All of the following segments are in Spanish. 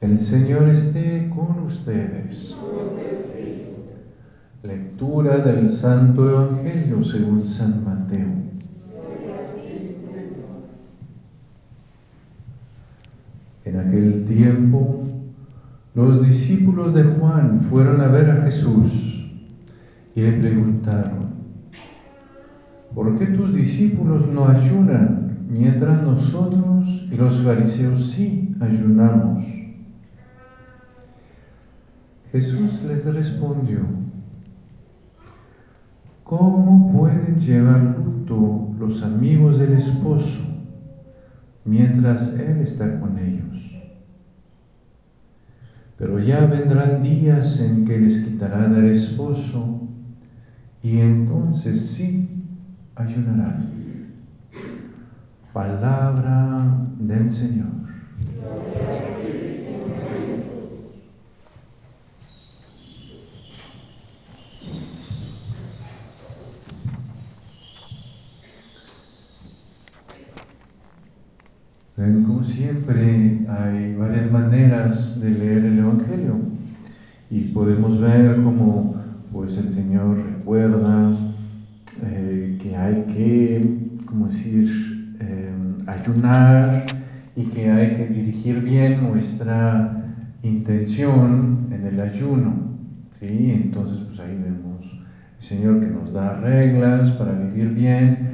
El Señor esté con ustedes. Lectura del Santo Evangelio según San Mateo. En aquel tiempo, los discípulos de Juan fueron a ver a Jesús y le preguntaron, ¿por qué tus discípulos no ayunan mientras nosotros y los fariseos sí ayunamos? Jesús les respondió, ¿cómo pueden llevar luto los amigos del esposo mientras Él está con ellos? Pero ya vendrán días en que les quitarán el esposo y entonces sí ayunarán. Palabra del Señor. Como siempre, hay varias maneras de leer el Evangelio y podemos ver cómo pues, el Señor recuerda eh, que hay que, como decir, eh, ayunar y que hay que dirigir bien nuestra intención en el ayuno. ¿sí? Entonces, pues ahí vemos el Señor que nos da reglas para vivir bien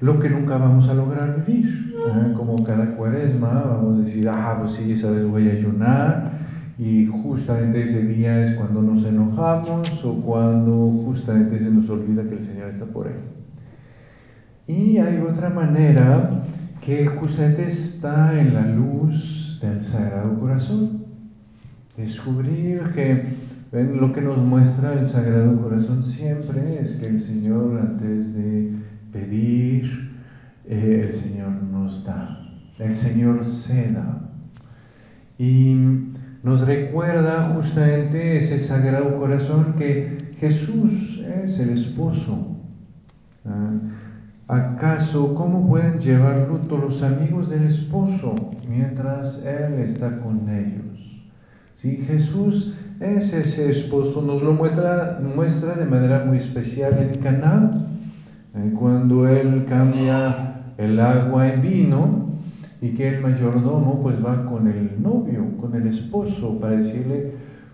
lo que nunca vamos a lograr vivir. Como cada cuaresma vamos a decir, ah, pues sí, esa vez voy a ayunar y justamente ese día es cuando nos enojamos o cuando justamente se nos olvida que el Señor está por ahí. Y hay otra manera que justamente está en la luz del Sagrado Corazón. Descubrir que ¿ven? lo que nos muestra el Sagrado Corazón siempre es que el Señor antes de pedir, eh, el Señor nos da, el Señor se da. Y nos recuerda justamente ese sagrado corazón que Jesús es el esposo. ¿Ah? ¿Acaso cómo pueden llevar luto los amigos del esposo mientras Él está con ellos? Si Jesús es ese esposo, nos lo muestra, muestra de manera muy especial en Caná cuando él cambia el agua en vino y que el mayordomo pues va con el novio, con el esposo para decirle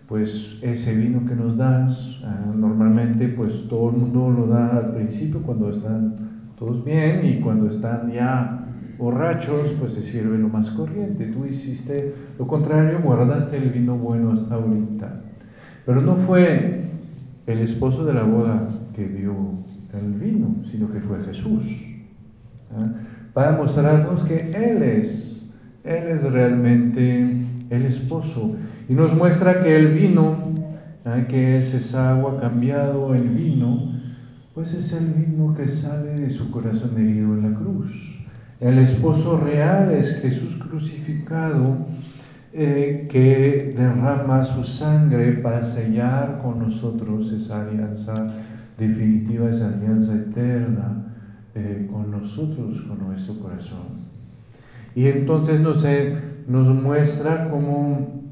pues ese vino que nos das, ah, normalmente pues todo el mundo lo da al principio cuando están todos bien y cuando están ya borrachos pues se sirve lo más corriente. Tú hiciste lo contrario, guardaste el vino bueno hasta ahorita. Pero no fue el esposo de la boda que dio el vino, sino que fue Jesús. ¿Ah? Para mostrarnos que Él es, Él es realmente el esposo. Y nos muestra que el vino, ¿ah? que es esa agua cambiado en vino, pues es el vino que sale de su corazón herido en la cruz. El esposo real es Jesús crucificado, eh, que derrama su sangre para sellar con nosotros esa alianza definitiva, esa alianza eterna eh, con nosotros, con nuestro corazón. Y entonces nos, nos muestra cómo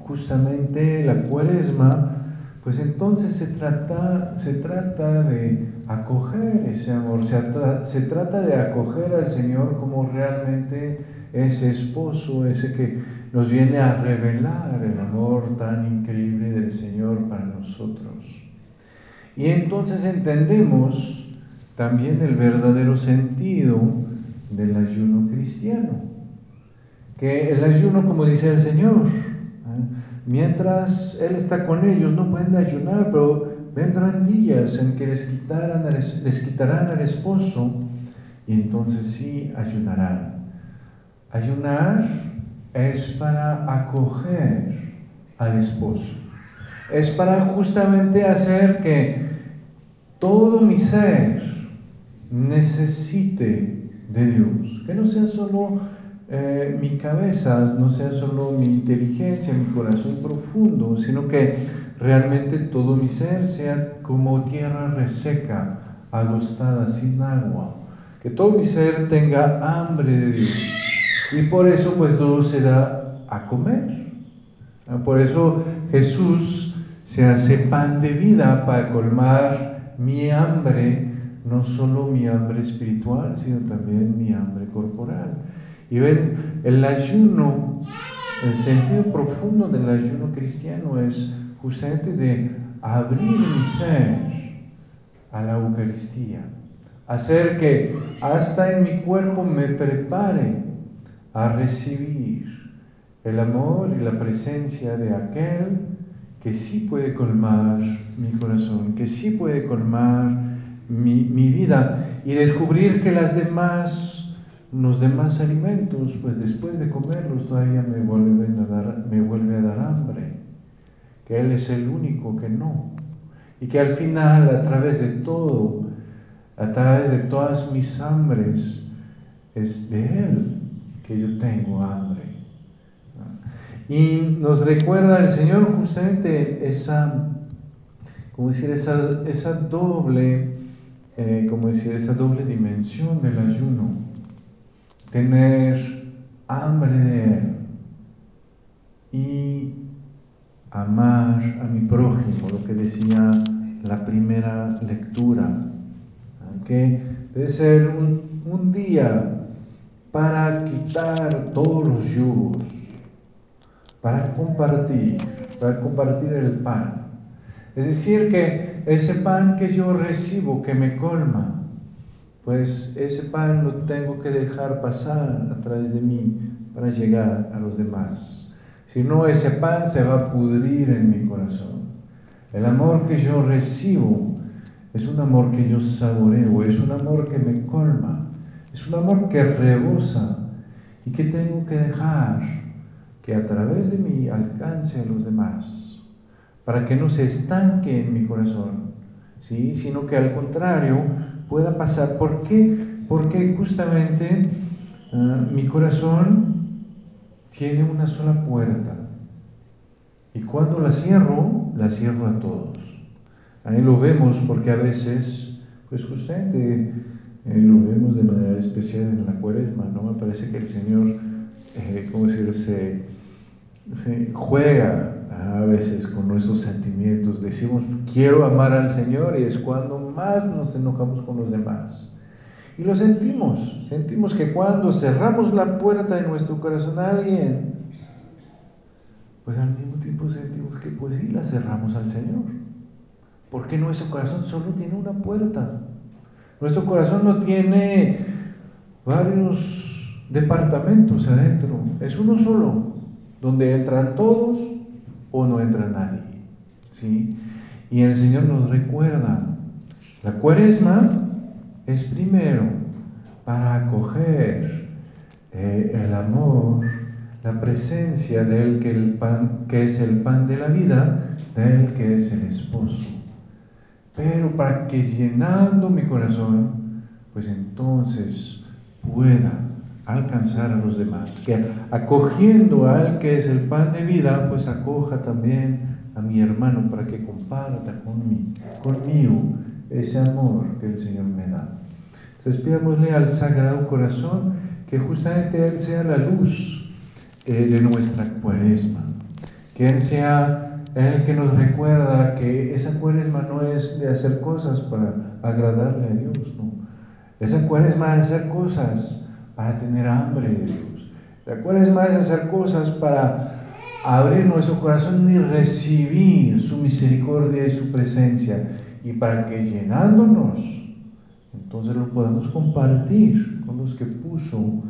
justamente la cuaresma, pues entonces se trata, se trata de acoger ese amor, se, se trata de acoger al Señor como realmente ese esposo, ese que nos viene a revelar el amor tan increíble del Señor para nosotros. Y entonces entendemos también el verdadero sentido del ayuno cristiano. Que el ayuno, como dice el Señor, ¿eh? mientras Él está con ellos, no pueden ayunar, pero vendrán días en que les, les quitarán al esposo y entonces sí ayunarán. Ayunar es para acoger al esposo. Es para justamente hacer que todo mi ser necesite de Dios, que no sea solo eh, mi cabeza, no sea solo mi inteligencia, mi corazón profundo, sino que realmente todo mi ser sea como tierra reseca, agostada, sin agua, que todo mi ser tenga hambre de Dios. Y por eso pues todo se da a comer. Por eso Jesús se hace pan de vida para colmar mi hambre, no solo mi hambre espiritual, sino también mi hambre corporal. Y ven, el ayuno, el sentido profundo del ayuno cristiano es justamente de abrir mi ser a la Eucaristía, hacer que hasta en mi cuerpo me prepare a recibir el amor y la presencia de aquel que sí puede colmar mi corazón, que sí puede colmar mi, vida y descubrir que las demás, los demás alimentos, pues después de comerlos todavía me vuelven a dar, me vuelve a dar hambre, que Él es el único que no, y que al final, a través de todo, a través de todas mis hambres, es de Él que yo tengo hambre. Y nos recuerda el Señor justamente esa, como decir, esa, esa doble, eh, como decir, esa doble dimensión del ayuno. Tener hambre de Él y amar a mi prójimo, lo que decía la primera lectura, que debe ser un, un día para quitar todos los yugos, para compartir, para compartir el pan. Es decir, que ese pan que yo recibo, que me colma, pues ese pan lo tengo que dejar pasar a través de mí para llegar a los demás. Si no, ese pan se va a pudrir en mi corazón. El amor que yo recibo es un amor que yo saboreo, es un amor que me colma, es un amor que rebosa y que tengo que dejar que a través de mí alcance a los demás, para que no se estanque en mi corazón, ¿sí? sino que al contrario pueda pasar. ¿Por qué? Porque justamente ah, mi corazón tiene una sola puerta y cuando la cierro, la cierro a todos. Ahí lo vemos porque a veces, pues justamente eh, lo vemos de manera especial en la cuaresma, ¿no? Me parece que el Señor, eh, ¿cómo decirlo?, se se juega a veces nuestros sentimientos. Decimos, quiero amar al Señor y es cuando más nos enojamos con los demás. Y lo sentimos, sentimos que cuando cerramos la puerta de nuestro corazón a alguien, pues al mismo tiempo sentimos que pues sí la cerramos al Señor. Porque nuestro corazón solo tiene una puerta. Nuestro corazón no tiene varios departamentos adentro, es uno solo donde entran todos o no entra nadie. ¿sí? Y el Señor nos recuerda, la cuaresma es primero para acoger eh, el amor, la presencia de Él que, pan, que es el pan de la vida, de Él que es el esposo. Pero para que llenando mi corazón, pues entonces pueda alcanzar a los demás, que acogiendo a Él que es el pan de vida, pues acoja también a mi hermano para que comparta conmigo ese amor que el Señor me da. Entonces pidámosle al Sagrado Corazón que justamente Él sea la luz eh, de nuestra cuaresma, que Él sea el que nos recuerda que esa cuaresma no es de hacer cosas para agradarle a Dios, no. Esa cuaresma es hacer cosas para tener hambre de Dios. La cuaresma es hacer cosas para abrir nuestro corazón y recibir su misericordia y su presencia y para que llenándonos, entonces lo podamos compartir con los que puso